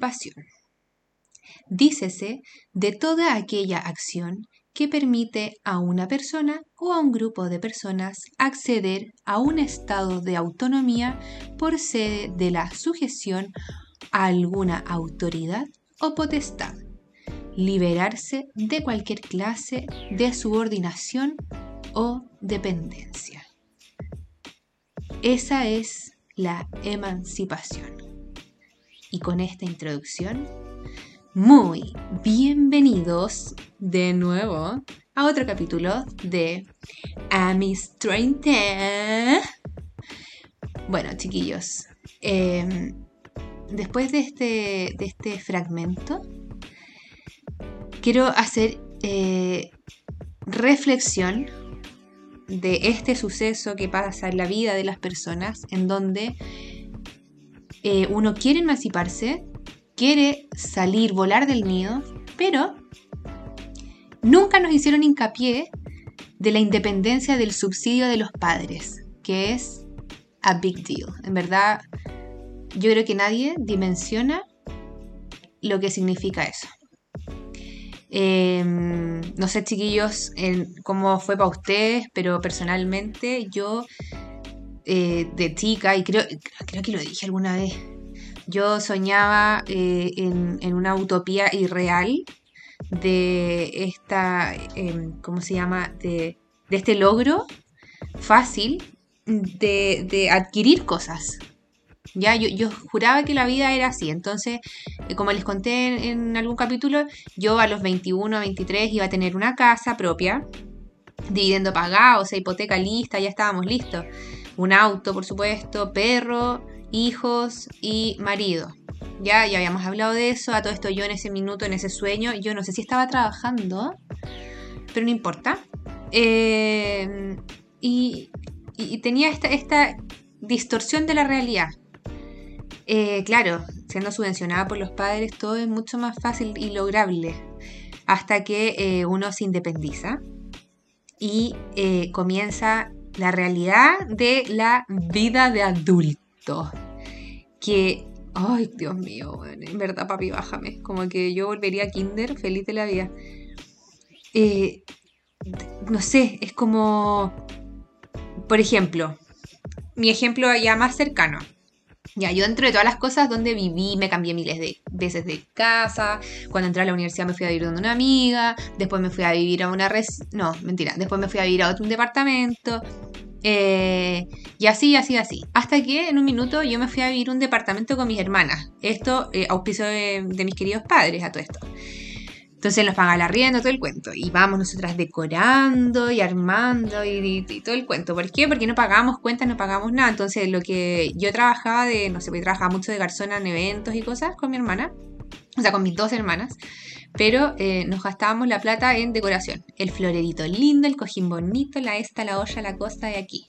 la emancipación? Dícese de toda aquella acción que permite a una persona o a un grupo de personas acceder a un estado de autonomía por sede de la sujeción a alguna autoridad o potestad, liberarse de cualquier clase de subordinación o dependencia. Esa es la emancipación. Y con esta introducción, muy bienvenidos de nuevo a otro capítulo de A mis 30. Bueno, chiquillos, em, después de este, de este fragmento, quiero hacer eh, reflexión de este suceso que pasa en la vida de las personas, en donde eh, uno quiere emanciparse, quiere salir, volar del nido, pero nunca nos hicieron hincapié de la independencia del subsidio de los padres, que es a big deal. En verdad, yo creo que nadie dimensiona lo que significa eso. Em, no sé, chiquillos, cómo fue para ustedes, pero personalmente yo eh, de chica, y creo, creo que lo dije alguna vez, yo soñaba eh, en, una utopía irreal de esta, em, ¿cómo se llama? De, este logro fácil de, de adquirir cosas. Ya, yo, juraba que la vida era así. Entonces, eh, como les conté en, algún capítulo, yo a los 21, 23 iba a tener una casa propia, dividendo pagado, o sea, hipoteca lista, ya estábamos listos. Un auto, por supuesto, perro, hijos y marido. Ya, ya habíamos hablado de eso. A todo esto yo en ese minuto, en ese sueño, yo no sé si estaba trabajando, pero no importa. Eh, y, tenía esta, esta distorsión de la realidad. Eh, claro, siendo subvencionada por los padres, todo es mucho más fácil y lograble hasta que eh, uno se independiza y eh, comienza la realidad de la vida de adulto. Que, ay, Dios mío, en verdad, papi, bájame. Como que yo volvería a Kinder feliz de la vida. no sé, es como, por ejemplo, mi ejemplo ya más cercano. Ya, yo dentro de todas las cosas donde viví, me cambié miles de veces de casa. Cuando entré a la universidad me fui a vivir donde una amiga. Después me fui a vivir a una res... No, mentira. Después me fui a vivir a otro departamento. Eh, y así, así, así. Hasta que en un minuto yo me fui a vivir un departamento con mis hermanas. Esto, eh, auspicio de, de mis queridos padres a todo esto. Entonces nos paga la rienda, todo el cuento. Y vamos nosotras decorando y armando y, todo el cuento. ¿Por qué? Porque no pagamos cuentas, no pagamos nada. Entonces lo que yo trabajaba de, no sé, yo trabajaba mucho de garzona en eventos y cosas con mi hermana. O sea, con mis dos hermanas. Pero eh, nos gastábamos la plata en decoración. El florerito lindo, el cojín bonito, la esta, la olla, la costa de aquí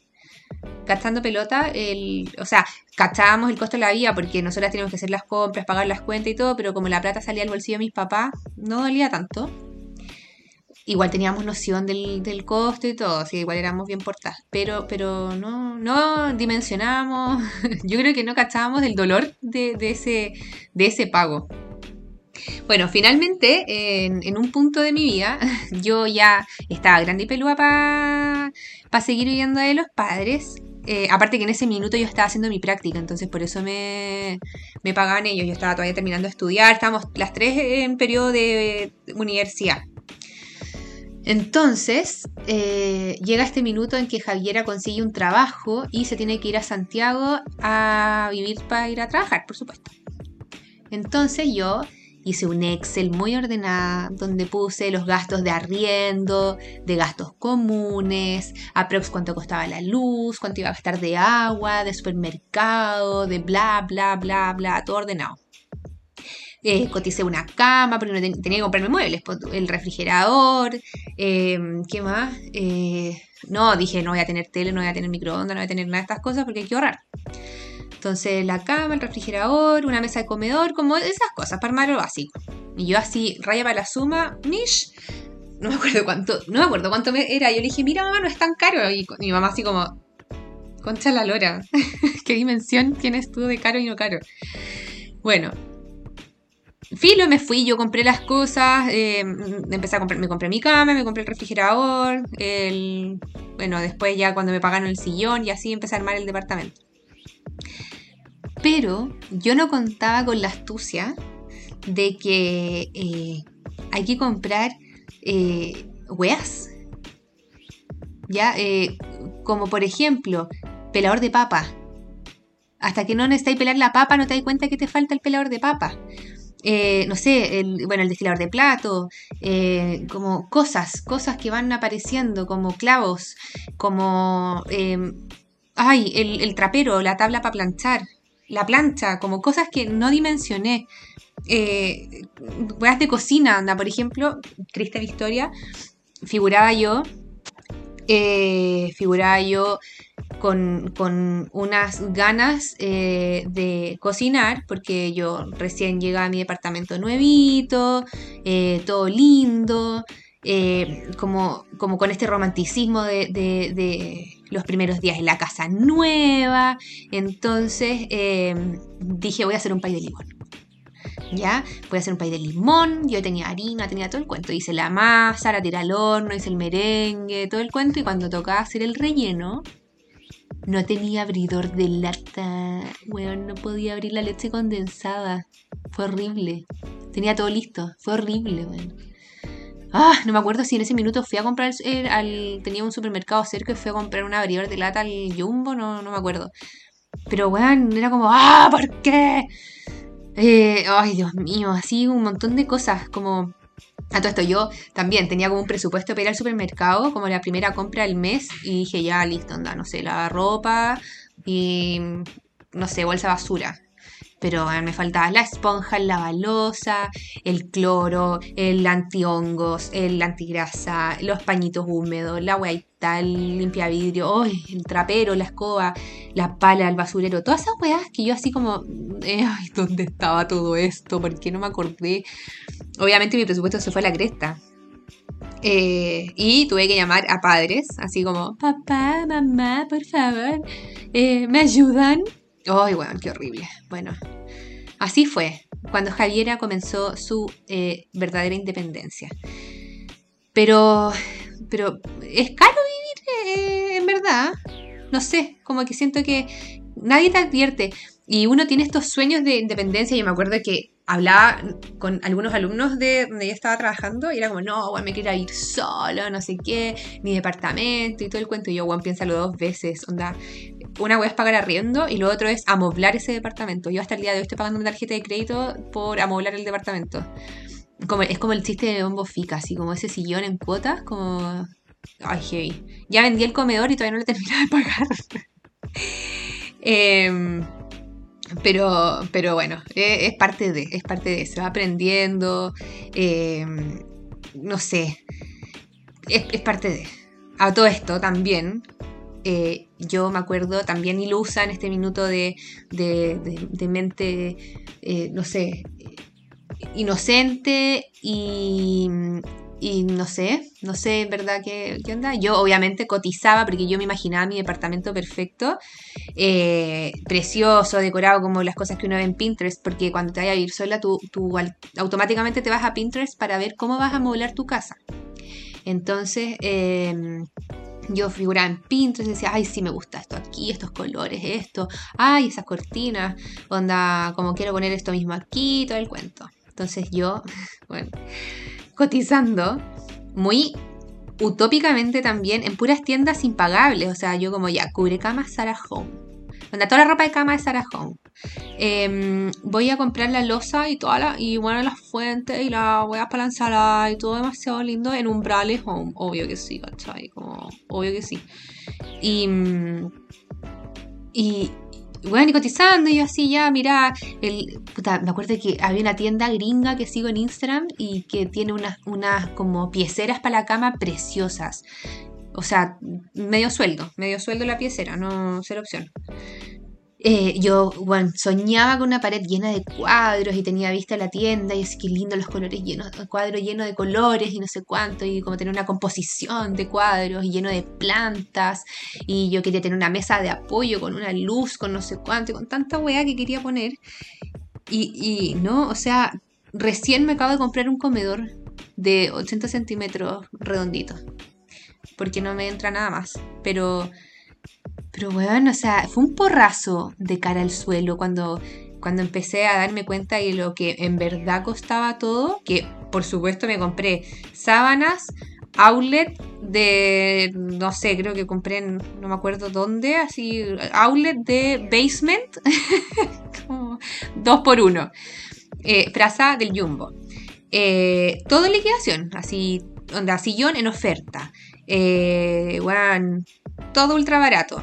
gastando pelota, el, o sea, cachábamos el costo de la vida porque nosotras teníamos que hacer las compras, pagar las cuentas y todo, pero como la plata salía al bolsillo de mis papás, no dolía tanto. Igual teníamos noción del, costo y todo, así igual éramos bien portadas, pero, pero no, no dimensionamos, yo creo que no cachábamos el dolor de, ese, de ese pago. Bueno, finalmente, en, un punto de mi vida, yo ya estaba grande y pelúa para seguir viviendo de los padres. Eh, aparte que en ese minuto yo estaba haciendo mi práctica, entonces por eso me, me pagaban ellos. Yo estaba todavía terminando de estudiar, estábamos las tres en periodo de universidad. Entonces, eh, llega este minuto en que Javiera consigue un trabajo y se tiene que ir a Santiago a vivir para ir a trabajar, por supuesto. Entonces yo hice un Excel muy ordenado donde puse los gastos de arriendo, de gastos comunes, aprox cuánto costaba la luz, cuánto iba a gastar de agua, de supermercado, de bla, bla, bla, bla, todo ordenado. Eh, coticé una cama porque no tenía que comprarme muebles, pues, el refrigerador, em, ¿qué más? Eh, no, dije, no voy a tener tele, no voy a tener microondas, no voy a tener nada de estas cosas porque hay que ahorrar. Entonces la cama, el refrigerador, una mesa de comedor, como esas cosas, para armar lo básico. Y yo así, raya para la suma, mish, no me acuerdo cuánto, no me acuerdo cuánto me era. Yo le dije, mira mamá, no es tan caro. Y mi mamá así como, concha la lora, ¿qué dimensión tienes tú de caro y no caro? Bueno, filo, me fui, yo compré las cosas, eh, empecé a comprar, me compré mi cama, me compré el refrigerador, el, bueno, después ya cuando me pagaron el sillón y así empecé a armar el departamento. Pero yo no contaba con la astucia de que eh, hay que comprar eh, weas. Ya, eh, como por ejemplo, pelador de papa. Hasta que no necesitáis pelar la papa, no te das cuenta que te falta el pelador de papa. Eh, no sé, el, bueno, el destilador de plato, como cosas, cosas que van apareciendo, como clavos, como, em, ay, el, trapero, la tabla para planchar, la plancha, como cosas que no dimensioné. Eh, de cocina, anda, por ejemplo, Crista Victoria, figuraba yo, eh, figuraba yo con, unas ganas eh, de cocinar, porque yo recién llegué a mi departamento nuevito, eh, todo lindo, como, como con este romanticismo de, los primeros días en la casa nueva. Entonces dije, voy a hacer un pay de limón. ¿ya? Voy a hacer un pay de limón, yo tenía harina, tenía todo el cuento. Hice la masa, la tiré al horno, hice el merengue, todo el cuento. Y cuando tocaba hacer el relleno, no tenía abridor de lata. Weón, no podía abrir la leche condensada. Fue horrible. Tenía todo listo. Fue horrible, weón. Ah, no me acuerdo si en ese minuto fui a comprar al, tenía un supermercado cerca y fui a comprar un abridor de lata al Jumbo, no, no me acuerdo. Pero weón, era como, ¡ah! ¿Por qué? Eh, ay, Dios mío, así un montón de cosas, como a todo esto yo también tenía como un presupuesto para ir al supermercado, como la primera compra del mes, y dije, ya, listo, anda, no sé, la ropa y, no sé, bolsa basura pero me faltaba la esponja, la balosa, el cloro, el antihongos, el antigrasa, los pañitos húmedos, la hueita, el limpia vidrio, el trapero, la escoba, la pala, el basurero, todas esas weas que yo así como, eh, ¿dónde estaba todo esto? ¿Por qué no me acordé? Obviamente mi presupuesto se fue a la cresta. Eh, y tuve que llamar a padres, así como, papá, mamá, por favor, eh, ¿me ayudan? Ay, bueno, qué horrible. Bueno, así fue cuando Javiera comenzó su eh, verdadera independencia. Pero, pero es caro vivir eh, en verdad. No sé, como que siento que nadie te advierte. Y uno tiene estos sueños de independencia. Yo me acuerdo que hablaba con algunos alumnos de donde yo estaba trabajando y era como, no, bueno, me quiero ir solo, no sé qué, mi departamento y todo el cuento. Y yo, bueno, piénsalo dos veces, onda. Una wea es pagar arriendo y lo otro es amoblar ese departamento. Yo hasta el día de hoy estoy pagando una tarjeta de crédito por amoblar el departamento. Es como el chiste de Bombo Fica, así como ese sillón en cuotas, como... Ay, hey. Ya vendí el comedor y todavía no lo he terminado de pagar. eh, pero, pero bueno, e, es, parte de, es parte de, se va aprendiendo, eh, no sé, es, parte de. A todo esto también, eh, yo me acuerdo también ilusa en este minuto de, de, mente, eh, no sé, inocente y, y no sé, no sé en verdad qué, qué, onda. Yo obviamente cotizaba porque yo me imaginaba mi departamento perfecto, eh, precioso, decorado como las cosas que uno ve en Pinterest, porque cuando te vayas a vivir sola, tú, tú, automáticamente te vas a Pinterest para ver cómo vas a modelar tu casa. Entonces, em, yo figuraba en Pinterest y decía, ay, sí me gusta esto aquí, estos colores, esto, ay, esas cortinas, onda, como quiero poner esto mismo aquí, todo el cuento. Entonces yo, bueno, cotizando muy utópicamente también en puras tiendas impagables. O sea, yo como ya, cubre cama Sarah Home. Donde toda la ropa de cama de Sarah Home. Em, voy a comprar la losa y toda la, y bueno, las fuentes y la voy para la ensalada y todo demasiado lindo en umbrales home. Obvio que sí, ¿cachai? Como, obvio que sí. Y, y, bueno, y cotizando, y yo así ya, mira, el, me acuerdo que había una tienda gringa que sigo en Instagram y que tiene unas, unas como pieceras para la cama preciosas. O sea, medio sueldo, medio sueldo la piecera, no ser opción. Eh, yo, bueno, soñaba con una pared llena de cuadros y tenía vista la tienda y es que lindo los colores llenos, cuadros llenos de colores y no sé cuánto y como tener una composición de cuadros y lleno de plantas y yo quería tener una mesa de apoyo con una luz, con no sé cuánto con tanta weá que quería poner y, y no, o sea, recién me acabo de comprar un comedor de 80 centímetros redondito. Porque no me entra nada más. Pero, pero bueno, o sea, fue un porrazo de cara al suelo cuando, cuando empecé a darme cuenta de lo que en verdad costaba todo. Que por supuesto me compré sábanas, outlet de, no sé, creo que compré en, no me acuerdo dónde, así, outlet de basement, como dos por uno, eh, del Jumbo. Eh, todo en liquidación, así, onda, sillón en oferta, eh, todo ultra barato.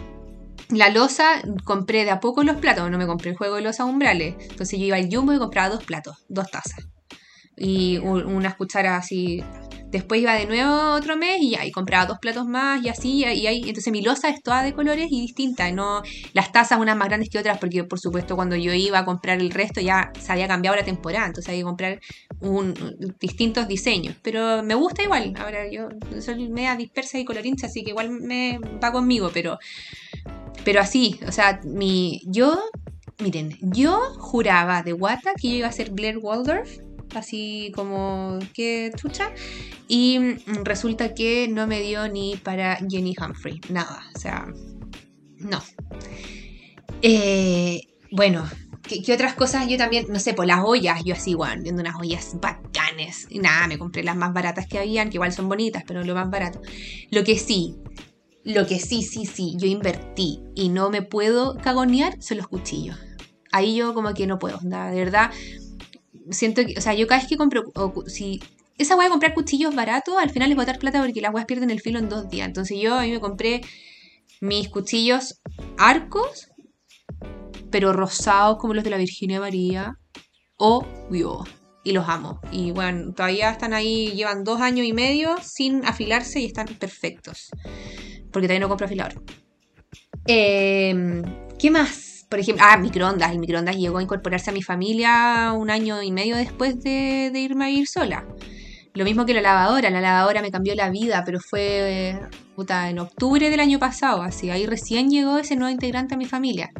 La losa, compré de a poco los platos, no me compré el juego de losa umbrales, entonces yo iba al Jumbo y compraba dos platos, dos tazas y unas cucharas así. Después iba de nuevo otro mes y y compraba dos platos más y así, y ahí, entonces mi losa es toda de colores y distinta, no las tazas unas más grandes que otras, porque por supuesto cuando yo iba a comprar el resto ya se había cambiado la temporada, entonces había que comprar un, distintos diseños, pero me gusta igual, ahora yo soy media dispersa y colorincha, así que igual me va conmigo, pero, pero así, o sea, mi, yo, miren, yo juraba de guata que yo iba a ser Blair Waldorf, así como que chucha. Y resulta que no me dio ni para Jenny Humphrey, nada, o sea, no. Eh, bueno, ¿qué, otras cosas? Yo también, no sé, por las ollas, yo así, igual, viendo unas ollas bacanes. Y nada, me compré las más baratas que habían, que igual son bonitas, pero lo más barato. Lo que sí, lo que sí, sí, sí, yo invertí y no me puedo cagonear son los cuchillos. Ahí yo como que no puedo, de verdad siento que, o sea, yo cada vez que compro, si esa voy a comprar cuchillos baratos, al final a dar plata porque las weas pierden el filo en dos días. Entonces yo a mí me compré mis cuchillos arcos, pero rosados como los de la Virginia María, obvio. Y los amo. Y bueno, todavía están ahí, llevan dos años y medio sin afilarse y están perfectos. Porque todavía no compro afilador. Eh, ¿Qué más? Por ejemplo, ah, microondas. El microondas llegó a incorporarse a mi familia un año y medio después de, irme a ir sola. Lo mismo que la lavadora. La lavadora me cambió la vida, pero fue puta, en octubre del año pasado. Así, ahí recién llegó ese nuevo integrante a mi familia.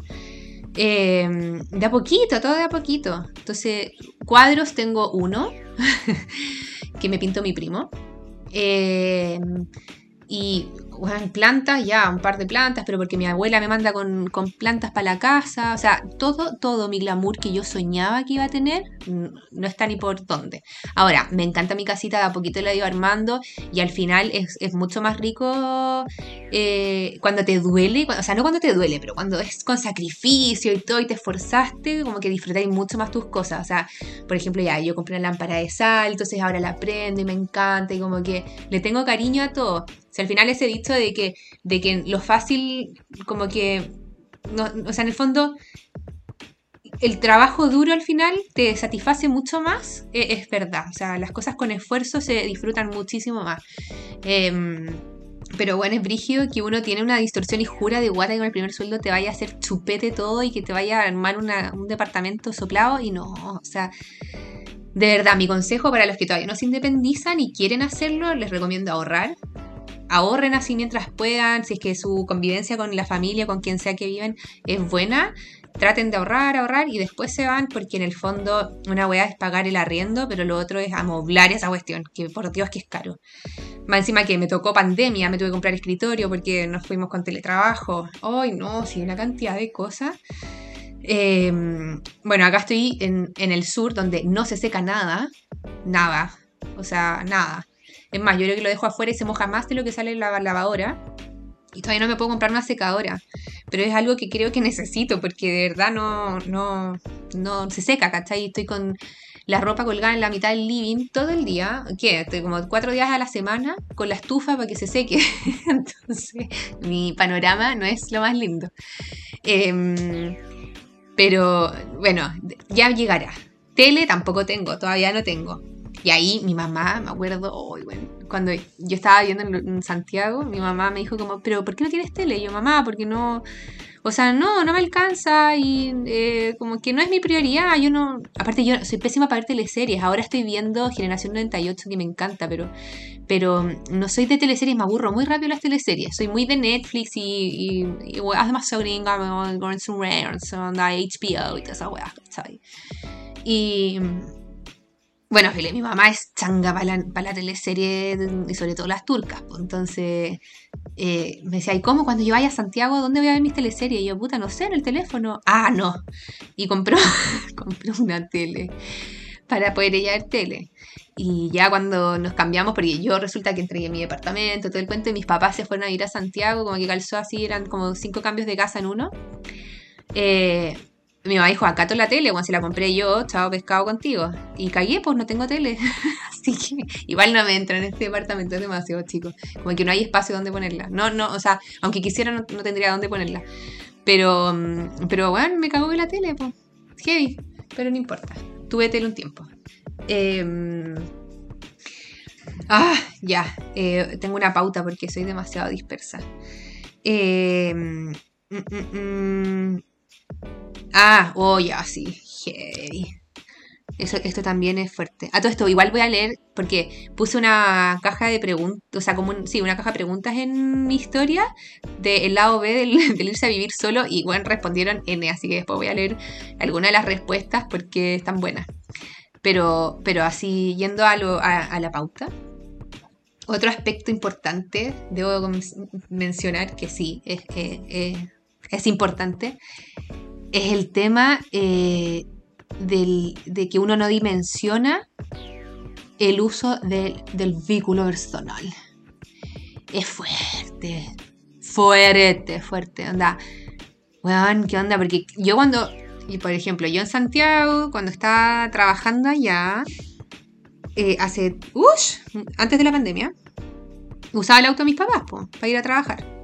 Em, de a poquito, todo de a poquito. Entonces, cuadros tengo uno, que me pintó mi primo. Em, y plantas, ya, un par de plantas, pero porque mi abuela me manda con, plantas para la casa. O sea, todo, todo mi glamour que yo soñaba que iba a tener, no está ni por dónde. Ahora, me encanta mi casita, de a poquito la ido armando y al final es, mucho más rico eh, cuando te duele, o sea, no cuando te duele, pero cuando es con sacrificio y todo y te esforzaste, como que disfrutáis mucho más tus cosas. O sea, por ejemplo, ya, yo compré una lámpara de sal, entonces ahora la prendo y me encanta y como que le tengo cariño a todo al final ese dicho de que, de que lo fácil, como que, o sea, en el fondo, el trabajo duro al final te satisface mucho más, e, es, verdad. O sea, las cosas con esfuerzo se disfrutan muchísimo más. Em, pero bueno, es brígido que uno tiene una distorsión y jura de guata que con el primer sueldo te vaya a hacer chupete todo y que te vaya a armar un departamento soplado y no, o sea, de verdad, mi consejo para los que todavía no se independizan y quieren hacerlo, les recomiendo ahorrar, ahorren así mientras puedan, si es que su convivencia con la familia, con quien sea que viven, es buena, traten de ahorrar, ahorrar y después se van porque en el fondo una weá es pagar el arriendo, pero lo otro es amoblar esa cuestión, que por Dios que es caro. Más encima que me tocó pandemia, me tuve que comprar escritorio porque nos fuimos con teletrabajo. Ay, no, sí, una cantidad de cosas. Em, bueno, acá estoy en, en el sur donde no se seca nada, nada, o sea, nada. Es más, yo creo que lo dejo afuera y se moja más de lo que sale en la lavadora. Y todavía no me puedo comprar una secadora. Pero es algo que creo que necesito porque de verdad no, no, no se seca, ¿cachai? Estoy con la ropa colgada en la mitad del living todo el día. ¿Qué? Estoy como cuatro días a la semana con la estufa para que se seque. Entonces, mi panorama no es lo más lindo. Em, pero bueno, ya llegará. Tele tampoco tengo, todavía no tengo. Y ahí mi mamá, me acuerdo, cuando yo estaba viendo en, Santiago, mi mamá me dijo como, pero ¿por qué no tienes tele? Y yo, mamá, porque no, o sea, no, no me alcanza y eh, como que no es mi prioridad. Yo no, aparte yo soy pésima para ver teleseries. Ahora estoy viendo Generación 98 que me encanta, pero, pero no soy de teleseries, me aburro muy rápido las teleseries. Soy muy de Netflix y, y, y además soy de HBO y todas esas weas, ¿sabes? Y bueno, mi mamá es changa para la, la teleserie y sobre todo las turcas. Pues, entonces eh, me decía, ¿y cómo cuando yo vaya a Santiago, dónde voy a ver mis teleseries? Y yo, puta, no sé, en el teléfono. Ah, no. Y compró, compró una tele para poder ella ver tele. Y ya cuando nos cambiamos, porque yo resulta que entregué mi departamento, todo el cuento, y mis papás se fueron a ir a Santiago, como que calzó así, eran como cinco cambios de casa en uno. Eh, mi mamá dijo, acá la tele, cuando se la compré yo, chao pescado contigo. Y cagué, pues no tengo tele. Así que igual no me entra en este departamento, es demasiado chico. Como que no hay espacio donde ponerla. No, no, o sea, aunque quisiera no, tendría dónde ponerla. Pero, mm, pero bueno, me cagó de la tele, pues. Heavy, pero no importa. Tuve tele un tiempo. Em, ah, ya. Eh, tengo una pauta porque soy demasiado dispersa. Eh, Ah, oh, ya, sí. Eso, esto también es fuerte. A todo esto, igual voy a leer, porque puse una caja de preguntas, o sea, como sí, una caja de preguntas en mi historia del lado B del, irse a vivir solo, y bueno, respondieron N, así que después voy a leer algunas de las respuestas porque están buenas. Pero, pero así, yendo a, a, la pauta, otro aspecto importante, debo mencionar que sí, es, es importante, es el tema eh, de que uno no dimensiona el uso del, vehículo personal. Es fuerte, fuerte, fuerte. Onda, weón, ¿qué onda? Porque yo cuando, por ejemplo, yo en Santiago, cuando estaba trabajando allá, eh, hace, uff, antes de la pandemia, usaba el auto de mis papás, para ir a trabajar.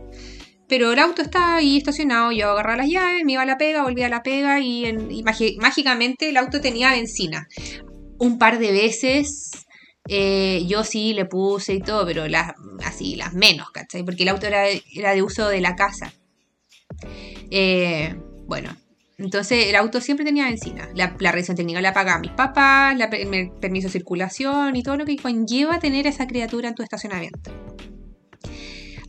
Pero el auto estaba ahí estacionado, yo agarraba las llaves, me iba a la pega, volvía a la pega y, mágicamente el auto tenía benzina. Un par de veces eh, yo sí le puse y todo, pero así, las menos, ¿cachai? Porque el auto era, de uso de la casa. Eh, bueno, entonces el auto siempre tenía benzina. La, la revisión técnica la pagaba mis papás, el permiso de circulación y todo lo que conlleva tener a esa criatura en tu estacionamiento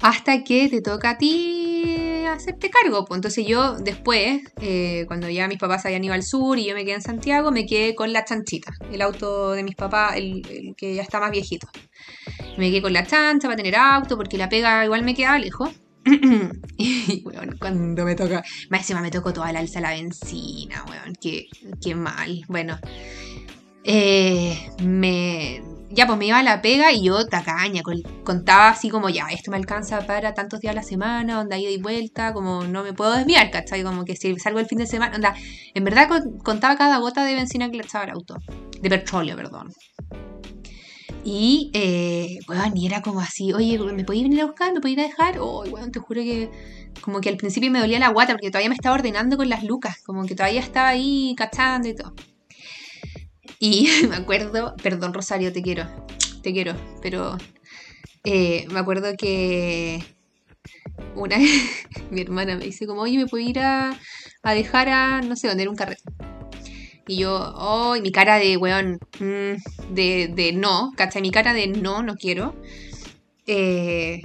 hasta que te toca a ti hacerte cargo. Pues entonces yo después, eh, cuando ya mis papás habían ido al sur y yo me quedé en Santiago, me quedé con la chanchita, el auto de mis papás, el, que ya está más viejito. Me quedé con la chancha para tener auto, porque la pega igual me quedaba lejos. y bueno, cuando me toca, más encima me tocó toda la alza la benzina, weón, qué, qué mal. Bueno, eh, me, ya pues me iba a la pega y yo tacaña, contaba así como ya, esto me alcanza para tantos días a la semana, onda ida y vuelta, como no me puedo desviar, ¿cachai? Como que si salgo el fin de semana, onda, en verdad contaba cada gota de benzina que le echaba el auto, de petróleo, perdón. Y, eh, bueno, y era como así, oye, ¿me podías venir a buscar? ¿Me podías ir a dejar? Oh, bueno, te juro que como que al principio me dolía la guata porque todavía me estaba ordenando con las lucas, como que todavía estaba ahí cachando y todo. Y me acuerdo, perdón Rosario, te quiero, te quiero, pero eh, me acuerdo que una vez mi hermana me dice como, oye, ¿me puedo ir a, dejar a, no sé, dónde un carrete? Y yo, oh, y mi cara de, weón, mm, de, de no, ¿cachai? Mi cara de no, no quiero. Eh,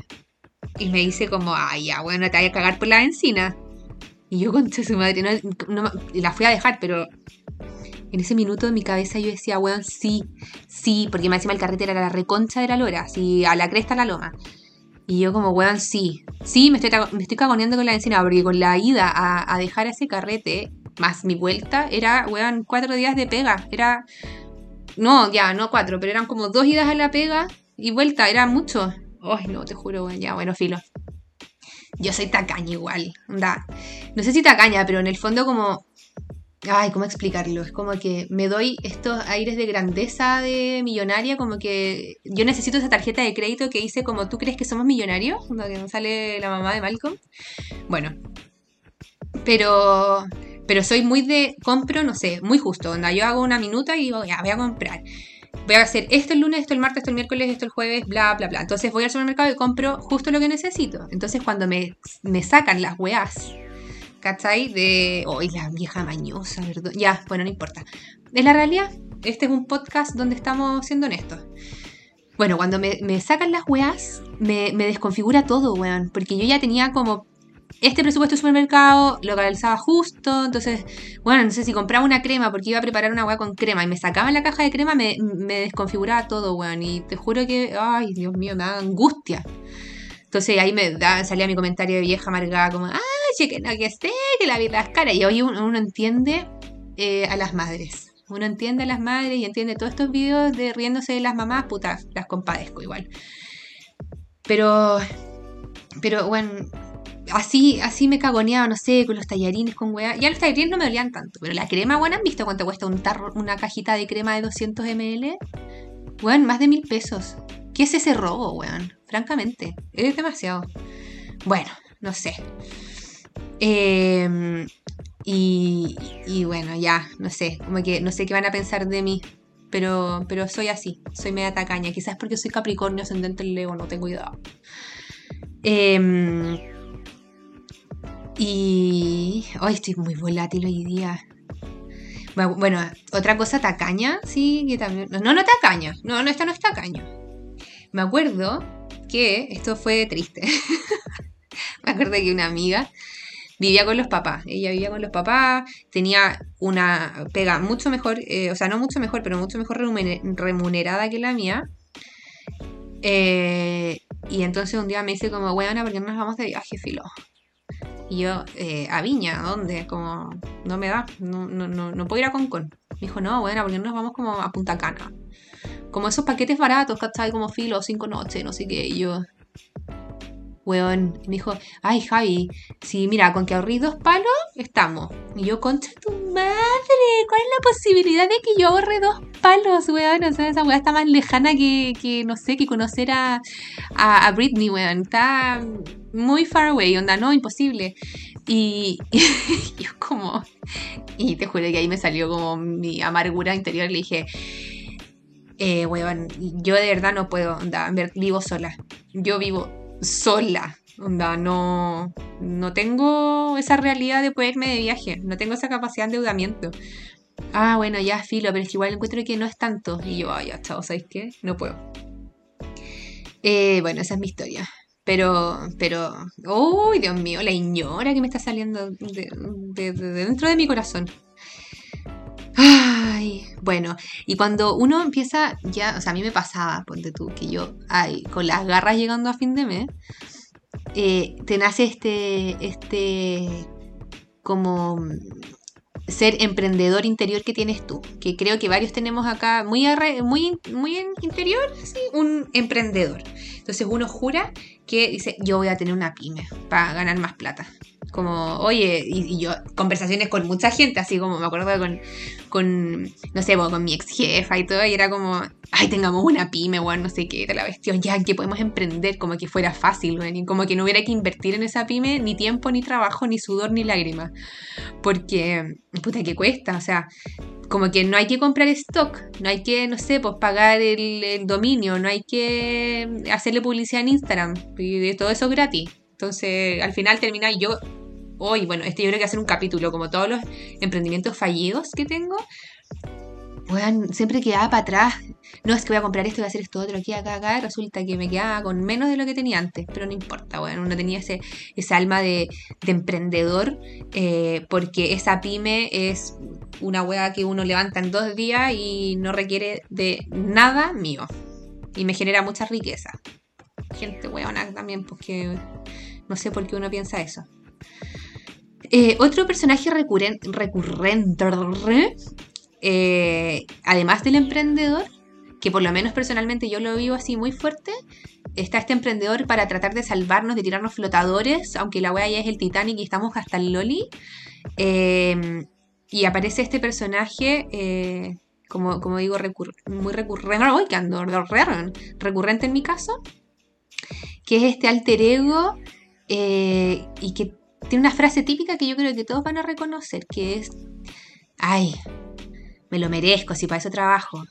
y me dice como, ay, ya, bueno, te voy a cagar por la benzina. Y yo conté su madre, no, no, la fui a dejar, pero en ese minuto en mi cabeza yo decía, weón, sí, sí, porque me encima el carrete era la reconcha de la lora, así a la cresta de la loma. Y yo como, weón, sí, sí, me estoy, me estoy cagoneando con la encina, porque con la ida a, dejar ese carrete, más mi vuelta, era, weón, cuatro días de pega, era... No, ya, no cuatro, pero eran como dos idas a la pega y vuelta, era mucho. Ay, no, te juro, weón, ya, bueno, filo. Yo soy tacaña igual, onda. No sé si tacaña, pero en el fondo como Ay, ¿cómo explicarlo? Es como que me doy estos aires de grandeza de millonaria, como que yo necesito esa tarjeta de crédito que dice como tú crees que somos millonarios, nos sale la mamá de Malcolm. Bueno, pero pero soy muy de compro, no sé, muy justo, donde yo hago una minuta y digo, ya, voy a comprar. Voy a hacer esto el lunes, esto el martes, esto el miércoles, esto el jueves, bla, bla, bla. Entonces voy al supermercado y compro justo lo que necesito. Entonces cuando me, me sacan las weas ¿cachai? De, hoy la vieja mañosa, ¿verdad? Ya, bueno, no importa. Es la realidad, este es un podcast donde estamos siendo honestos. Bueno, cuando me, sacan las weas, me, desconfigura todo, weón. Porque yo ya tenía como este presupuesto de supermercado lo calzaba justo, entonces, bueno, no sé si compraba una crema porque iba a preparar una hueá con crema y me sacaba la caja de crema, me, me desconfiguraba todo, weón, y te juro que, ay, Dios mío, me da angustia. Entonces ahí me salía mi comentario de vieja amargada, como, que no, que sé, que la vida es cara. Y hoy uno, entiende eh, a las madres. Uno entiende a las madres y entiende todos estos videos de riéndose de las mamás, puta, las compadezco igual. Pero, pero bueno, así, así me cagoneaba, no sé, con los tallarines, con weá. Ya los tallarines no me dolían tanto, pero la crema, bueno, ¿han visto cuánto cuesta un tarro, una cajita de crema de 200 ml? Bueno, más de mil pesos. ¿Qué es ese robo, weón? Francamente, es demasiado. Bueno, no sé. Em, y, bueno, ya, no sé, como que no sé qué van a pensar de mí, pero, pero soy así, soy media tacaña, quizás porque soy Capricornio ascendente en Leo, no tengo idea. Eh, y hoy estoy muy volátil hoy día. Bueno, otra cosa tacaña, sí, que también... No, no tacaña, no, no, esta no es tacaña me acuerdo que esto fue triste. me acuerdo que una amiga vivía con los papás. Ella vivía con los papás, tenía una pega mucho mejor, eh, o sea, no mucho mejor, pero mucho mejor remunerada que la mía. Eh, y entonces un día me dice como, bueno, ¿por qué no nos vamos de viaje, filo? Y yo, eh, a Viña, ¿a dónde? Como, no me da, no, no, no, no puedo ir a Concon. Me dijo, no, bueno, ¿por qué no nos vamos como a Punta Cana? como esos paquetes baratos, ¿cachai? Como filo, cinco noches, no sé qué. Y yo, weón, me dijo, ay Javi, si mira, con que ahorrí dos palos, estamos. Y yo, concha tu madre, ¿cuál es la posibilidad de que yo ahorre dos palos, weón? O sea, esa weá está más lejana que, que no sé, que conocer a, a, Britney, weón. Está muy far away, onda, no, imposible. Y, y, yo como, y te juro que ahí me salió como mi amargura interior, le dije, eh, weón, yo de verdad no puedo, onda, vivo sola. Yo vivo sola. Onda, no, no tengo esa realidad de poder irme de viaje. No tengo esa capacidad de endeudamiento. Ah, bueno, ya filo, pero es que igual encuentro que no es tanto. Y yo, ya, chao, ¿sabéis qué? No puedo. Eh, bueno, esa es mi historia. Pero, pero, uy, Dios mío, la ignora que me está saliendo de dentro de mi corazón. Ay, bueno, y cuando uno empieza ya, o sea, a mí me pasaba, ponte tú, que yo, ay, con las garras llegando a fin de mes, eh, te nace este, este, como ser emprendedor interior que tienes tú, que creo que varios tenemos acá muy, muy, muy en interior, sí, un emprendedor. Entonces uno jura que dice, yo voy a tener una pyme para ganar más plata. Como, oye, y, yo, conversaciones con mucha gente, así como me acuerdo con, con no sé, con mi ex jefa y todo, y era como, ay, tengamos una pyme, bueno, no sé qué, de la bestia, ya, que podemos emprender, como que fuera fácil, y como que no hubiera que invertir en esa pyme ni tiempo, ni trabajo, ni sudor, ni lágrimas. Porque, puta, que cuesta, o sea, como que no hay que comprar stock, no hay que, no sé, pues pagar el, el dominio, no hay que hacerle publicidad en Instagram, y todo eso gratis. Entonces, al final termina yo hoy, bueno, este yo creo que hacer un capítulo, como todos los emprendimientos fallidos que tengo, bueno, siempre quedaba para atrás. No es que voy a comprar esto, voy a hacer esto otro, aquí, acá, acá. Resulta que me quedaba con menos de lo que tenía antes, pero no importa, bueno, uno tenía ese, alma de, emprendedor, eh, porque esa pyme es una hueá que uno levanta en dos días y no requiere de nada mío. Y me genera mucha riqueza. Gente hueona también, porque no sé por qué uno piensa eso. Eh, otro personaje recurrente, recurrente eh, además del emprendedor, que por lo menos personalmente yo lo vivo así muy fuerte, está este emprendedor para tratar de salvarnos, de tirarnos flotadores, aunque la wea ya es el Titanic y estamos hasta el Loli. Em, y aparece este personaje, eh, como, como digo, muy recurrente, recurrente en mi caso, que es este alter ego y que tiene una frase típica que yo creo que todos van a reconocer, que es, ay, me lo merezco, si para eso trabajo.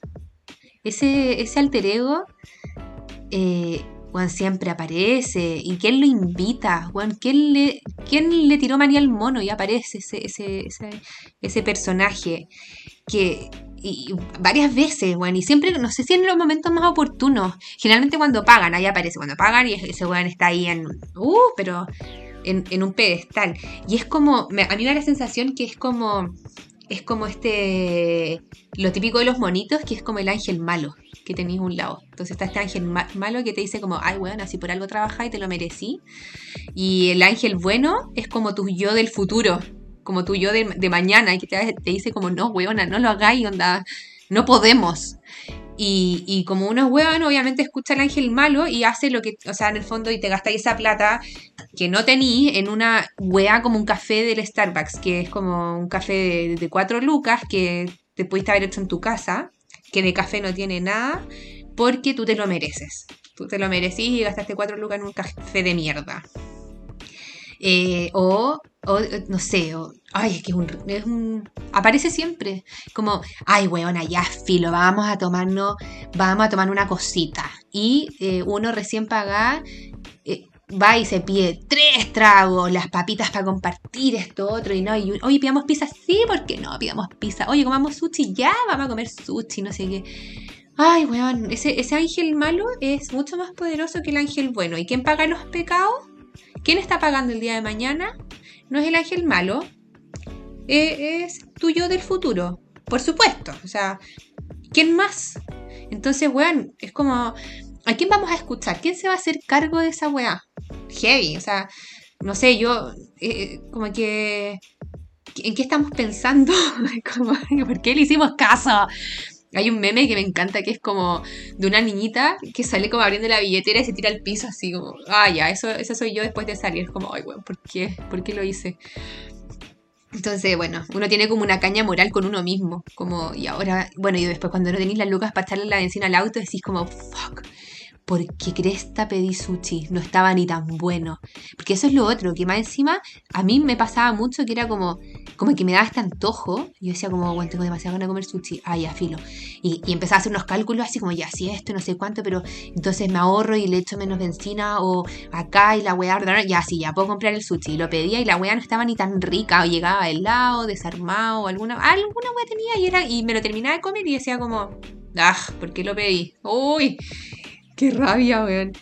Ese, ese alter ego, eh, siempre aparece. ¿Y quién lo invita? ¿quién, le, ¿quién le tiró manía al mono y aparece ese, ese, ese, personaje? Que y varias veces, bueno, y siempre, no sé si en los momentos más oportunos, generalmente cuando pagan, ahí aparece, cuando pagan y ese weón está ahí en, uh, pero en, un pedestal. Y es como, a mí me da la sensación que es como, es como este, lo típico de los monitos, que es como el ángel malo que tenéis un lado. Entonces está este ángel malo que te dice como, ay, bueno, así por algo trabajas y te lo merecí. Y el ángel bueno es como tu yo del futuro, como tu yo de, mañana, y que te, dice como, no, weona, no lo hagáis, onda, no podemos. Y, como uno es obviamente escucha al ángel malo y hace lo que, o sea, en el fondo, y te gastáis esa plata que no tení en una wea como un café del Starbucks, que es como un café de, cuatro lucas que te pudiste haber hecho en tu casa, que de café no tiene nada, porque tú te lo mereces. Tú te lo merecís y gastaste cuatro lucas en un café de mierda. Eh, o, no sé, o, ay, es que es un, Aparece siempre, como, ay, weona, ya filo, vamos a tomarnos, vamos a tomar una cosita. Y eh, uno recién paga, eh, va y se pide tres tragos, las papitas para compartir esto otro, y no, y, oye, pidamos pizza, sí, ¿por qué no? Pidamos pizza, oye, comamos sushi, ya, vamos a comer sushi, no sé qué. Ay, weón, ese, ese ángel malo es mucho más poderoso que el ángel bueno. ¿Y quién paga los pecados? ¿Quién está pagando el día de mañana? No es el ángel malo, eh, es tuyo del futuro, por supuesto. O sea, ¿quién más? Entonces, weón, es como, ¿a quién vamos a escuchar? ¿Quién se va a hacer cargo de esa weá? Heavy, o sea, no sé, yo, eh, como que, ¿en qué estamos pensando? ¿Por qué le hicimos caso? Hay un meme que me encanta que es como de una niñita que sale como abriendo la billetera y se tira al piso así como, ah, ya, eso, eso soy yo después de salir. Es como, ay, bueno, ¿por qué? ¿Por qué lo hice? Entonces, bueno, uno tiene como una caña moral con uno mismo. Como, y ahora, bueno, y después cuando no tenéis las lucas para echarle la benzina al auto, decís como, fuck, porque Cresta pedí sushi, no estaba ni tan bueno. Porque eso es lo otro, que más encima a mí me pasaba mucho que era como, como que me daba este antojo. Yo decía como, bueno, tengo demasiado ganas de comer sushi. Ah, ya, filo. Y, y, empezaba a hacer unos cálculos así como, ya, si esto, no sé cuánto, pero entonces me ahorro y le echo menos benzina o acá y la weá, ya, sí, ya puedo comprar el sushi. Y lo pedía y la weá no estaba ni tan rica o llegaba helado, desarmado, alguna, alguna weá tenía y, era, y me lo terminaba de comer y decía como, ah, ¿por qué lo pedí? Uy. Qué rabia, weón.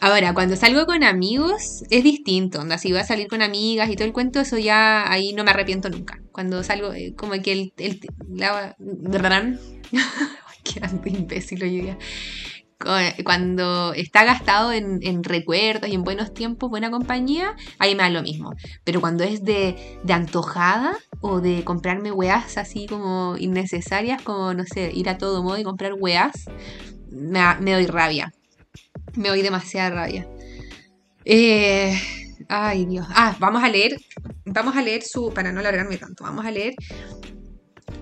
Ahora, cuando salgo con amigos es distinto, onda, si voy a salir con amigas y todo el cuento, eso ya ahí no me arrepiento nunca. Cuando salgo, eh, como que el... el la, Qué imbécil hoy día. Cuando está gastado en, recuerdos y en buenos tiempos, buena compañía, ahí me da lo mismo. Pero cuando es de, de antojada o de comprarme weas así como innecesarias, como, no sé, ir a todo modo y comprar weas, me, doy rabia. Me doy demasiada rabia. Eh, ay, Dios. Ah, vamos a leer. Vamos a leer su. Para no alargarme tanto, vamos a leer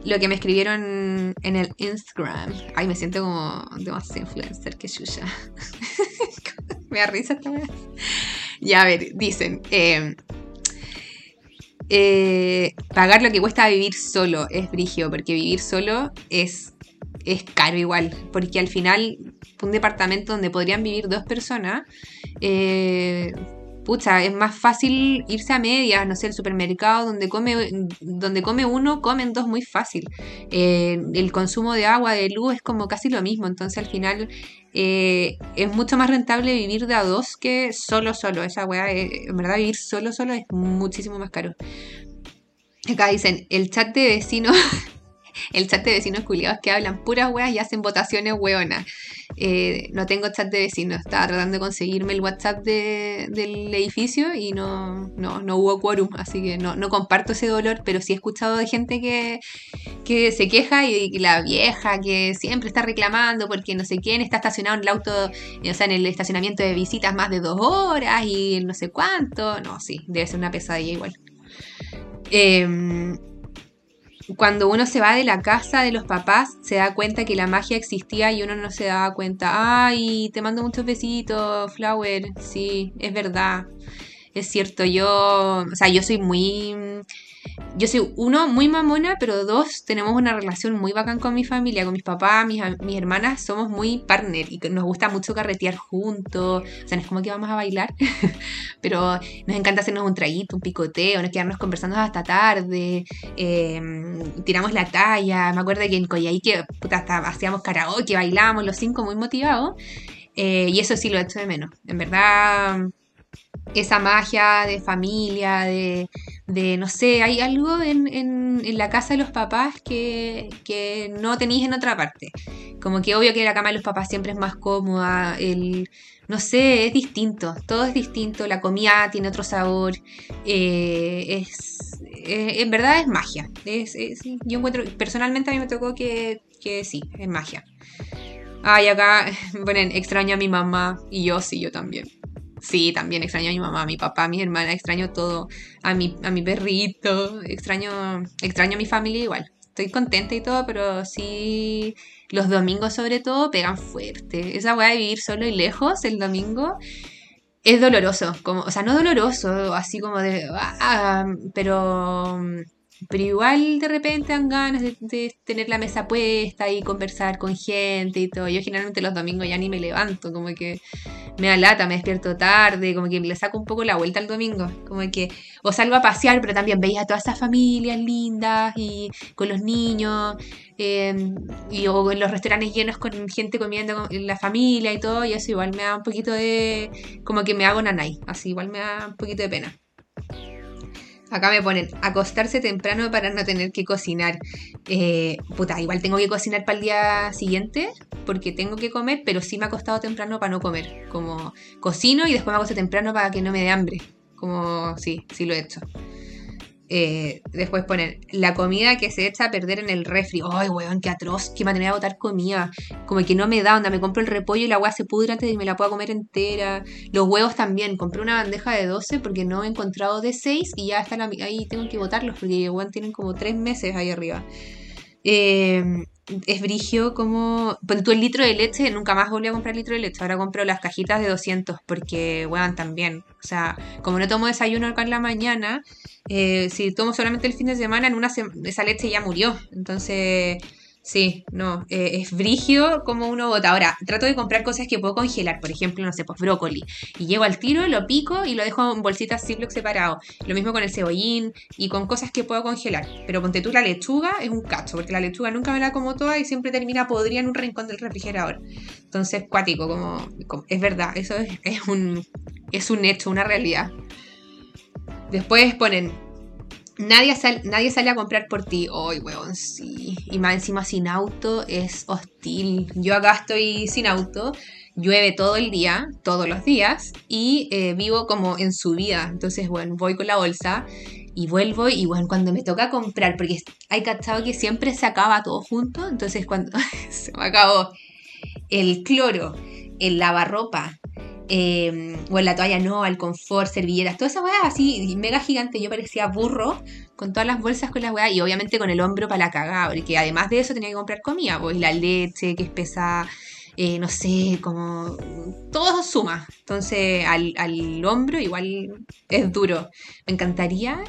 lo que me escribieron en el Instagram. Ay, me siento como demasiado influencer que me da risa esta vez. Ya, a ver, dicen. Eh, eh, pagar lo que cuesta vivir solo es brigio, porque vivir solo es es caro igual, porque al final un departamento donde podrían vivir dos personas, eh, pucha, es más fácil irse a medias, no sé, el supermercado donde come, donde come uno, comen dos muy fácil. Eh, el consumo de agua, de luz es como casi lo mismo, entonces al final eh, es mucho más rentable vivir de a dos que solo, solo. Esa weá, en verdad vivir solo, solo es muchísimo más caro. Acá dicen, el chat de vecinos el chat de vecinos culiados que hablan puras weas y hacen votaciones weonas. Eh, no tengo chat de vecinos, estaba tratando de conseguirme el WhatsApp del edificio y no, no, hubo quórum, así que no, comparto ese dolor, pero sí he escuchado de gente que, que se queja y, la vieja que siempre está reclamando porque no sé quién está estacionado en el auto, o sea, en el estacionamiento de visitas más de dos horas y no sé cuánto. No, sí, debe ser una pesadilla igual. Eh, cuando uno se va de la casa de los papás, se da cuenta que la magia existía y uno no se daba cuenta. Ay, te mando muchos besitos, Flower. Sí, es verdad. Es cierto, yo, o sea, yo soy muy yo soy, uno, muy mamona, pero dos, tenemos una relación muy bacán con mi familia, con mis papás, mis, mis hermanas, somos muy partner y nos gusta mucho carretear juntos, o sea, no es como que vamos a bailar, pero nos encanta hacernos un traguito, un picoteo, nos quedarnos conversando hasta tarde, em, tiramos la talla, me acuerdo que en Coyhaique, puta, hasta hacíamos karaoke, bailábamos los cinco muy motivados, eh, y eso sí lo he hecho de menos, en verdad esa magia de familia, de, de no sé, hay algo en, en, la casa de los papás que, que no tenéis en otra parte. Como que obvio que la cama de los papás siempre es más cómoda, el, no sé, es distinto, todo es distinto, la comida tiene otro sabor, eh, es, en verdad es magia. Es, yo encuentro, personalmente a mí me tocó que, que sí, es magia. Ay, acá ponen, extraño a mi mamá y yo sí, yo también. Sí, también extraño a mi mamá, a mi papá, a mi hermana, extraño todo, a mi, a mi perrito, extraño, extraño a mi familia igual. Estoy contenta y todo, pero sí, los domingos sobre todo pegan fuerte. Esa weá de vivir solo y lejos el domingo es doloroso, como, o sea, no doloroso, así como de, ah, pero pero igual de repente dan ganas de, tener la mesa puesta y conversar con gente y todo. Yo generalmente los domingos ya ni me levanto, como que me alata, me despierto tarde, como que le saco un poco la vuelta al domingo. Como que o salgo a pasear, pero también veía a todas esas familias lindas y con los niños. Em, y o en los restaurantes llenos con gente comiendo con la familia y todo, y eso igual me da un poquito de. como que me hago nanay, así igual me da un poquito de pena. Acá me ponen acostarse temprano para no tener que cocinar. Eh, puta, igual tengo que cocinar para el día siguiente porque tengo que comer, pero sí me ha costado temprano para no comer. Como cocino y después me acuesto temprano para que no me dé hambre. Como sí, sí lo he hecho. Eh, después ponen la comida que se echa a perder en el refri. Ay, weón, qué atroz, qué manera de botar comida. Como que no me da onda, me compro el repollo y la weá se pudre antes de que me la pueda comer entera. Los huevos también, compré una bandeja de 12 porque no he encontrado de 6 y ya están ahí, tengo que botarlos porque weón tienen como 3 meses ahí arriba. Eh, es brigio como... Pues tú el litro de leche, nunca más volví a comprar litro de leche, ahora compro las cajitas de 200 porque, weón, también. O sea, como no tomo desayuno en la mañana, eh, si tomo solamente el fin de semana, en una esa leche ya murió. Entonces Sí, no, eh, es brigio como uno bota. Ahora, trato de comprar cosas que puedo congelar, por ejemplo, no sé, pues brócoli. Y llego al tiro, lo pico y lo dejo en bolsitas Ziploc separado. Lo mismo con el cebollín y con cosas que puedo congelar. Pero ponte tú la lechuga, es un cacho, porque la lechuga nunca me la como toda y siempre termina podrida en un rincón del refrigerador. Entonces, cuático, como, es verdad, eso es, es, un, es un hecho, una realidad. Después ponen Nadie, nadie sale a comprar por ti. Ay, weón, sí. Y más encima sin auto es hostil. Yo acá estoy sin auto. Llueve todo el día, todos los días. Y eh, vivo como en subida. Entonces, bueno, voy con la bolsa y vuelvo. Y bueno, cuando me toca comprar, porque hay cachado que siempre se acaba todo junto. Entonces, cuando se me acabó el cloro, el lavarropa, eh, o en la toalla no, al confort, servilletas, toda esa weá así, mega gigante. Yo parecía burro con todas las bolsas con la weá y obviamente con el hombro para la cagada, porque además de eso tenía que comprar comida, pues la leche que es pesada. Eh, no sé, como todo suma. Entonces al, al, hombro igual es duro. Me encantaría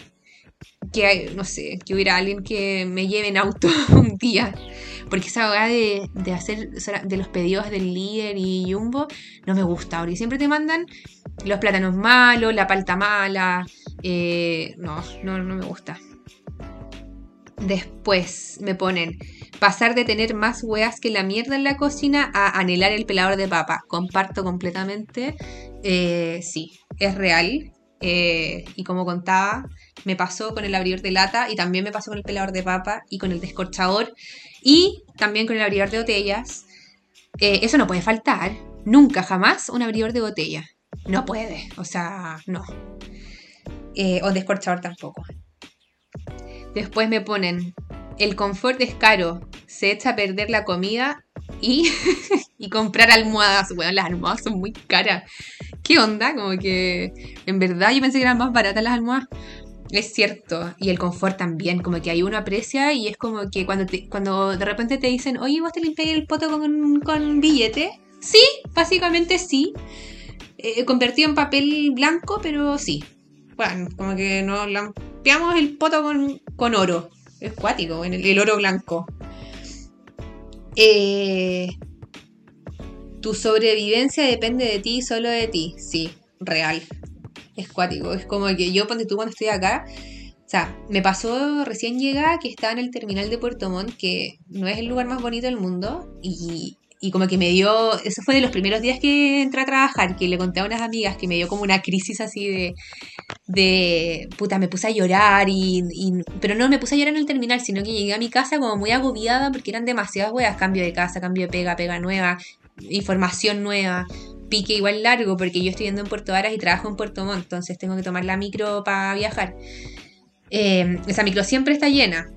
que, no sé, que hubiera alguien que me lleve en auto un día. Porque esa hora de, hacer de los pedidos del líder y Jumbo no me gusta. Porque siempre te mandan los plátanos malos, la palta mala. Eh, no, no, no me gusta. Después me ponen pasar de tener más hueas que la mierda en la cocina a anhelar el pelador de papa. Comparto completamente. Eh, sí, es real. Eh, y como contaba, me pasó con el abridor de lata y también me pasó con el pelador de papa y con el descorchador y también con el abridor de botellas. Eh, eso no puede faltar. Nunca, jamás un abridor de botella. No puede. O sea, no. Eh, o descorchador tampoco. Después me ponen, el confort es caro, se echa a perder la comida y, y comprar almohadas. Bueno, las almohadas son muy caras. ¿Qué onda? Como que en verdad yo pensé que eran más baratas las almohadas. Es cierto, y el confort también, como que hay uno aprecia y es como que cuando, cuando de repente te dicen, oye, vos te limpias el poto con, con billete. Sí, básicamente sí. Eh, convertido en papel blanco, pero sí. Bueno, como que nos limpiamos el poto con, oro. Es cuático, el, el oro blanco. Eh, tu sobrevivencia depende de ti, solo de ti. Sí, real es cuático. Es como que yo, ponte tú cuando estoy acá, o sea, me pasó recién llegada que estaba en el terminal de Puerto Montt, que no es el lugar más bonito del mundo, y, y como que me dio, eso fue de los primeros días que entré a trabajar, que le conté a unas amigas que me dio como una crisis así de, de puta, me puse a llorar, y, pero no me puse a llorar en el terminal, sino que llegué a mi casa como muy agobiada porque eran demasiadas weas, cambio de casa, cambio de pega, pega nueva, información nueva, pique igual largo, porque yo estoy viendo en Puerto Varas y trabajo en Puerto Montt, entonces tengo que tomar la micro para viajar. Eh, esa micro siempre está llena.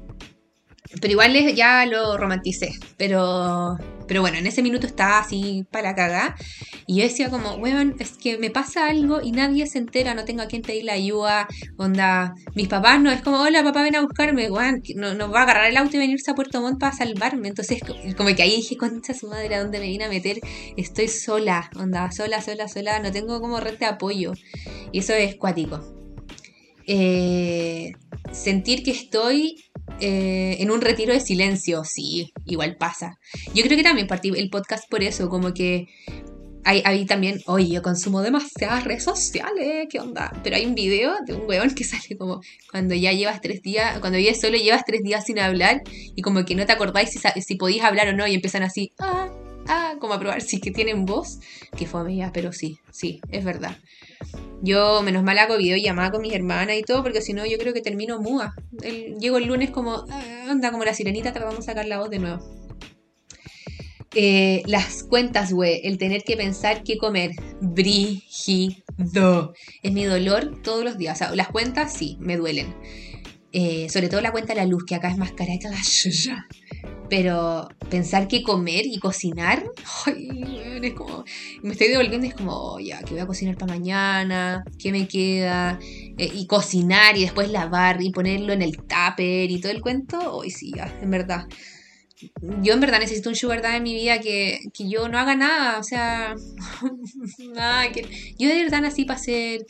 Pero igual ya lo romanticé. Pero, pero bueno, en ese minuto estaba así para cagar. Y yo decía como, weón, es que me pasa algo y nadie se entera, no tengo a quien pedir la ayuda. Onda, mis papás no es como, hola papá, ven a buscarme, weón, no, no va a agarrar el auto y venirse a Puerto Montt para salvarme. Entonces, como que ahí dije, concha su madre, ¿a dónde me vine a meter? Estoy sola, onda, sola, sola, sola, no tengo como red de apoyo. Y eso es cuático. Eh, sentir que estoy eh, en un retiro de silencio, sí, igual pasa. Yo creo que también partí el podcast por eso, como que hay, también, oye, yo consumo demasiadas redes sociales, ¿qué onda? Pero hay un video de un weón que sale como cuando ya llevas tres días, cuando ya solo llevas tres días sin hablar y como que no te acordáis si, si hablar o no y empiezan así, ah, ah, como a probar si que tienen voz, que fue mía, pero sí, sí, es verdad. Yo, menos mal, hago videollamada con mis hermanas y todo, porque si no, yo creo que termino muda. llego el lunes como, ah, anda como la sirenita, tratando de sacar la voz de nuevo. Eh, las cuentas, güey, el tener que pensar qué comer. Brígido. Es mi dolor todos los días. O sea, las cuentas sí, me duelen. Eh, sobre todo la cuenta de la luz, que acá es más cara que la pero pensar que comer y cocinar, es como, me estoy devolviendo, es como, oh, ya, que voy a cocinar para mañana, qué me queda, eh, y cocinar y después lavar y ponerlo en el tupper y todo el cuento, hoy sí, ya, en verdad. Yo en verdad necesito un sugar daddy en mi vida que, yo no haga nada, o sea, nada, que yo de verdad nací para ser,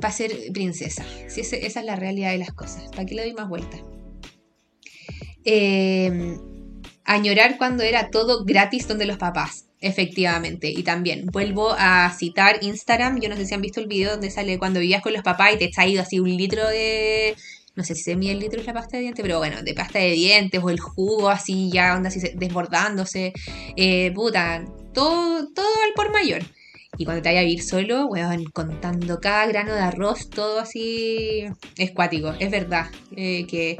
para ser princesa, si esa, es la realidad de las cosas, ¿para qué le doy más vueltas? Eh, añorar cuando era todo gratis donde los papás. Efectivamente, y también vuelvo a citar Instagram, yo no sé si han visto el video donde sale cuando vivías con los papás y te está ido así un litro de, no sé si se mide el litro de la pasta de dientes, pero bueno, de pasta de dientes o el jugo así ya onda así desbordándose, eh, puta, todo, todo al por mayor. Y cuando te vaya a vivir solo, weón, contando cada grano de arroz, todo así es cuático, es verdad. Eh, que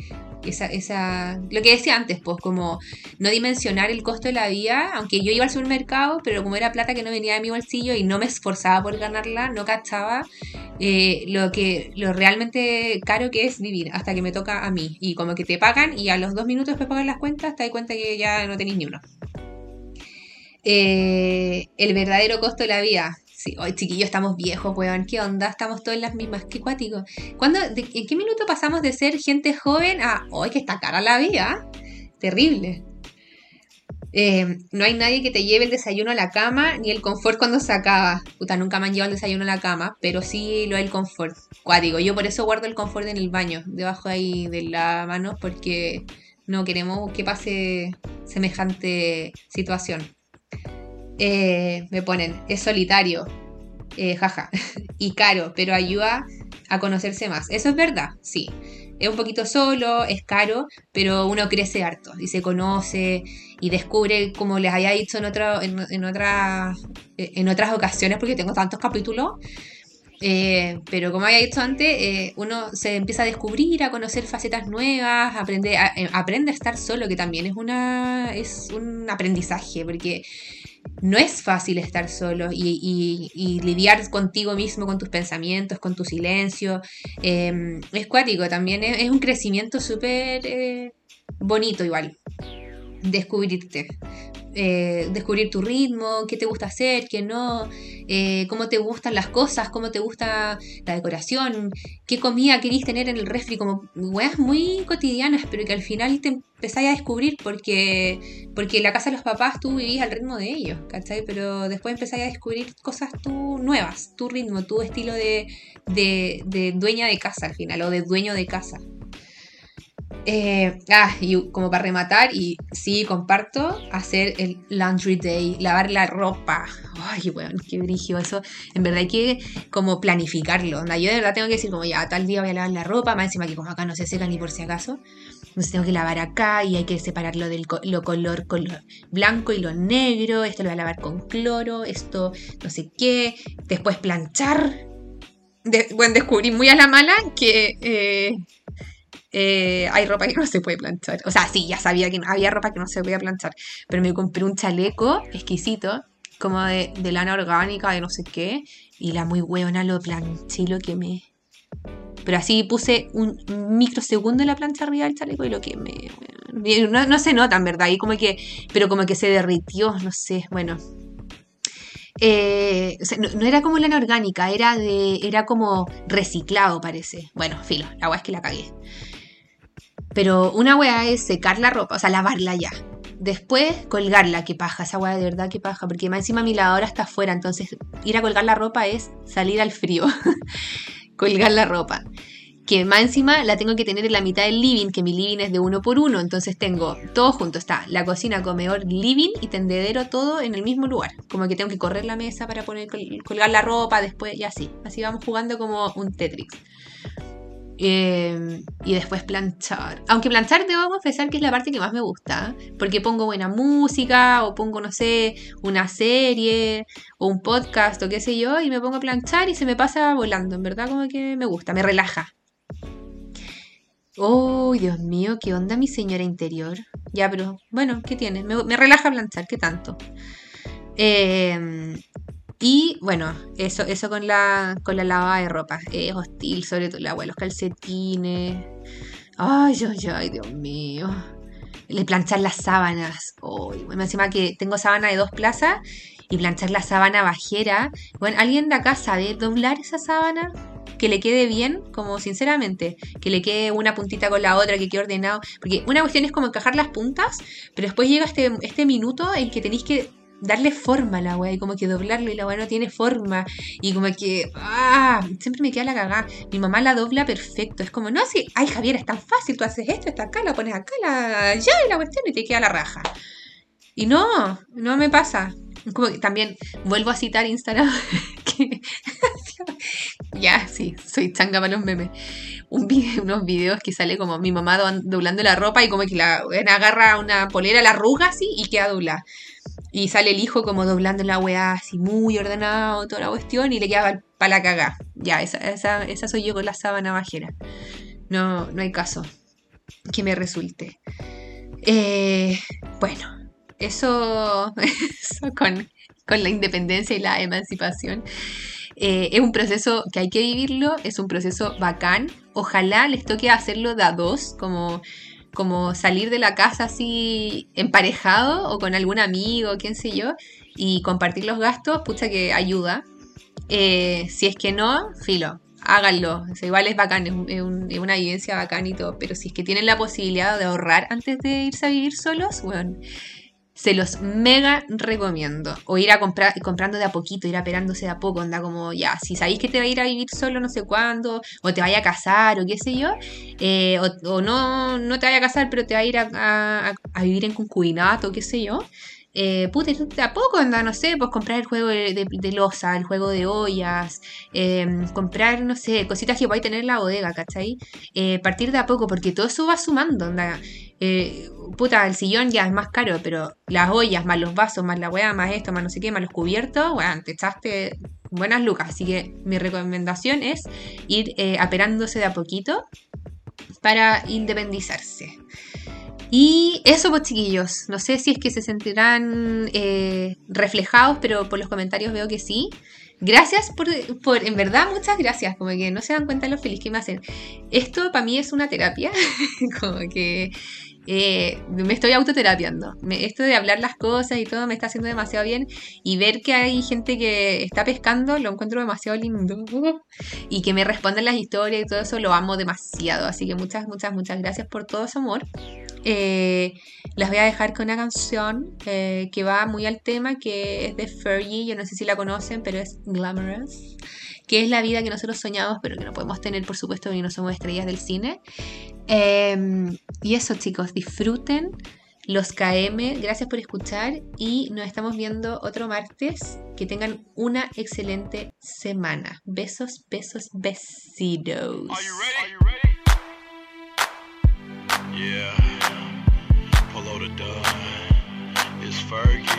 esa, esa, lo que decía antes, pues como no dimensionar el costo de la vida, aunque yo iba al supermercado, pero como era plata que no venía de mi bolsillo y no me esforzaba por ganarla, no cachaba eh, lo que lo realmente caro que es vivir hasta que me toca a mí. Y como que te pagan y a los dos minutos después pagan las cuentas, te das cuenta que ya no tenéis ni uno. Eh, el verdadero costo de la vida. Sí, hoy chiquillos estamos viejos, weón. ¿Qué onda? Estamos todos en las mismas. Qué cuático. ¿Cuándo, ¿En qué minuto pasamos de ser gente joven a hoy que está cara la vida? Terrible. Eh, no hay nadie que te lleve el desayuno a la cama ni el confort cuando se acaba. Puta, nunca me han llevado el desayuno a la cama, pero sí lo hay el confort. Cuático. Yo por eso guardo el confort en el baño, debajo ahí de la mano, porque no queremos que pase semejante situación. Eh, me ponen, es solitario, eh, jaja, y caro, pero ayuda a conocerse más. Eso es verdad, sí. Es un poquito solo, es caro, pero uno crece harto y se conoce y descubre, como les había dicho en, otro, en, en, en otras ocasiones, porque tengo tantos capítulos, eh, pero como había dicho antes, uno se empieza a descubrir, a conocer facetas nuevas, aprende a, aprende a estar solo, que también es, una, es un aprendizaje, porque no es fácil estar solo y, lidiar contigo mismo, con tus pensamientos, con tu silencio. Em, es cuático, también es, un crecimiento súper eh, bonito igual, descubrirte. Eh, descubrir tu ritmo, qué te gusta hacer, qué no, eh, cómo te gustan las cosas, cómo te gusta la decoración, qué comida querís tener en el refri, como weas muy cotidianas, pero que al final te empezáis a descubrir porque, porque en la casa de los papás tú vivís al ritmo de ellos, ¿cachai? Pero después empezáis a descubrir cosas tú nuevas, tu ritmo, tu estilo de, de, de dueña de casa al final, o de dueño de casa. Eh, ah, y como para rematar, y sí, comparto, hacer el laundry day, lavar la ropa. Ay, bueno, qué brillo eso. En verdad hay que como planificarlo. Yo de verdad tengo que decir como ya, tal día voy a lavar la ropa, más encima que como acá no se seca ni por si acaso. Entonces tengo que lavar acá y hay que separar lo del lo color, color blanco y lo negro. Esto lo voy a lavar con cloro, esto no sé qué. Después planchar. bueno, descubrí muy a la mala que eh, eh, hay ropa que no se puede planchar. O sea, sí, ya sabía que había ropa que no se podía planchar. Pero me compré un chaleco exquisito, como de, de lana orgánica, de no sé qué. Y la muy buena lo planché lo quemé. Pero así puse un microsegundo en la plancha arriba del chaleco y lo que me. No, se nota, en verdad. Y como que. Pero como que se derritió, no sé. Bueno. Eh, no, era como lana orgánica, era de. Era como reciclado, parece. Bueno, filo, la agua es que la cagué. Pero una weá es secar la ropa, o sea, lavarla ya. Después colgarla, que paja, esa weá de verdad que paja, porque más encima mi lavadora está afuera, entonces ir a colgar la ropa es salir al frío. colgar la ropa. Que más encima la tengo que tener en la mitad del living, que mi living es de uno por uno, entonces tengo todo junto, está la cocina, comedor, living y tendedero todo en el mismo lugar. Como que tengo que correr la mesa para poner colgar la ropa después y así. Así vamos jugando como un Tetris. Em, y después planchar. Aunque planchar debo confesar que es la parte que más me gusta. Porque pongo buena música, o pongo, no sé, una serie, o un podcast, o qué sé yo, y me pongo a planchar y se me pasa volando. En verdad, como que me gusta, me relaja. Oh, Dios mío, ¿qué onda mi señora interior? Ya, pero bueno, ¿qué tiene? Me, me relaja planchar, ¿qué tanto? Eh, y bueno, eso, eso con la, con la lavada de ropa. Es hostil, sobre todo el agua, los calcetines. Ay, ay, ay, Dios mío. Le planchar las sábanas. Uy, bueno, encima que tengo sábana de dos plazas y planchar la sábana bajera. Bueno, ¿alguien de acá sabe doblar esa sábana? Que le quede bien, como sinceramente, que le quede una puntita con la otra, que quede ordenado. Porque una cuestión es como encajar las puntas, pero después llega este, este minuto en que tenéis que darle forma a la weá y como que doblarlo y la weá no tiene forma y como que ah, siempre me queda la cagada. Mi mamá la dobla perfecto, es como, no, así, ay Javier, es tan fácil, tú haces esto, está acá, la pones acá, la, ya y la cuestión y te queda la raja. Y no, no me pasa. Como que también vuelvo a citar Instagram. ya, sí, soy changa para los memes. Un video, unos videos que sale como mi mamá doblando la ropa y como que la agarra una polera, la arruga así y queda doblada. Y sale el hijo como doblando la weá así muy ordenado, toda la cuestión, y le queda para la cagá. Ya, esa, esa, soy yo con la sábana bajera. No, no hay caso que me resulte. Eh, bueno, eso, con, la independencia y la emancipación. Eh, es un proceso que hay que vivirlo, es un proceso bacán. Ojalá les toque hacerlo de a dos, como como salir de la casa así emparejado o con algún amigo, quién sé yo, y compartir los gastos, pucha que ayuda. Eh, si es que no, filo, háganlo. igual es bacán, es, una vivencia bacán y todo, pero si es que tienen la posibilidad de ahorrar antes de irse a vivir solos, bueno, se los mega recomiendo. O ir a comprar, comprando de a poquito, ir aperándose de a poco, anda como ya, si sabéis que te va a ir a vivir solo no sé cuándo, o te vaya a casar, o qué sé yo, eh, o, no, no te vaya a casar, pero te va a ir a, vivir en concubinato, qué sé yo. Eh, puta, de a poco anda, no sé, pues comprar el juego de, de, losa, el juego de ollas, em, comprar, no sé, cositas que a tener en la bodega, ¿cachai? Eh, partir de a poco, porque todo eso va sumando, anda. Eh, puta, el sillón ya es más caro, pero las ollas, más los vasos, más la weá, más esto, más no sé qué, más los cubiertos, weón, te echaste buenas lucas. Así que mi recomendación es ir eh, aperándose de a poquito para independizarse. Y eso, pues chiquillos, no sé si es que se sentirán eh, reflejados, pero por los comentarios veo que sí. Gracias por, por, en verdad, muchas gracias, como que no se dan cuenta de lo feliz que me hacen. Esto para mí es una terapia, como que eh, me estoy autoterapiando. esto de hablar las cosas y todo me está haciendo demasiado bien. Y ver que hay gente que está pescando lo encuentro demasiado lindo. Y que me responden las historias y todo eso lo amo demasiado. Así que muchas, muchas, muchas gracias por todo su amor. Eh, las voy a dejar con una canción eh, que va muy al tema, que es de Fergie. Yo no sé si la conocen, pero es Glamorous que es la vida que nosotros soñamos, pero que no podemos tener, por supuesto, porque no somos estrellas del cine. Em, y eso, chicos, disfruten los KM. Gracias por escuchar y nos estamos viendo otro martes. Que tengan una excelente semana. Besos, besos, besitos. done. It's Fergie.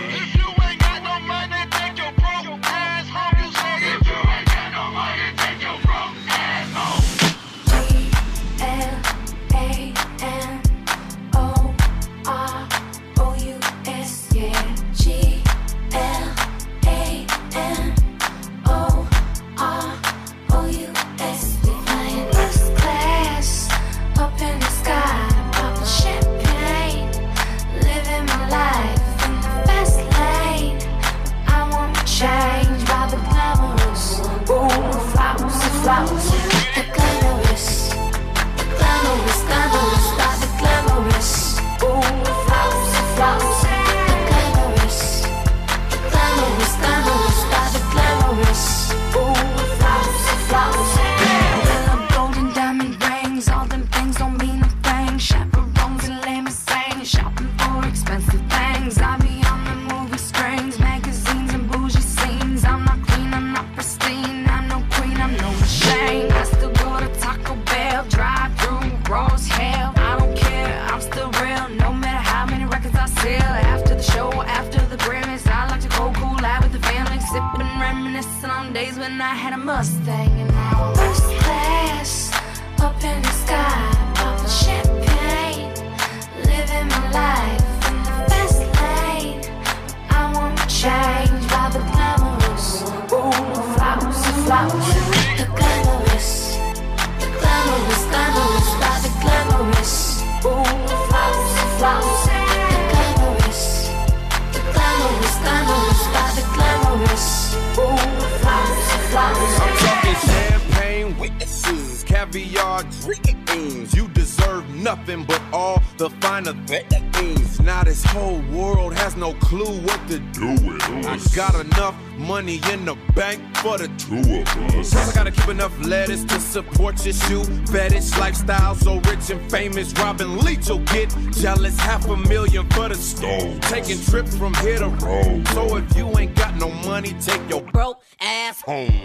Your shoe fetish lifestyle so rich and famous. Robin Leach will get jealous, half a million for the stove. Taking trips from here to Rome. So if you ain't got no money, take your broke ass home.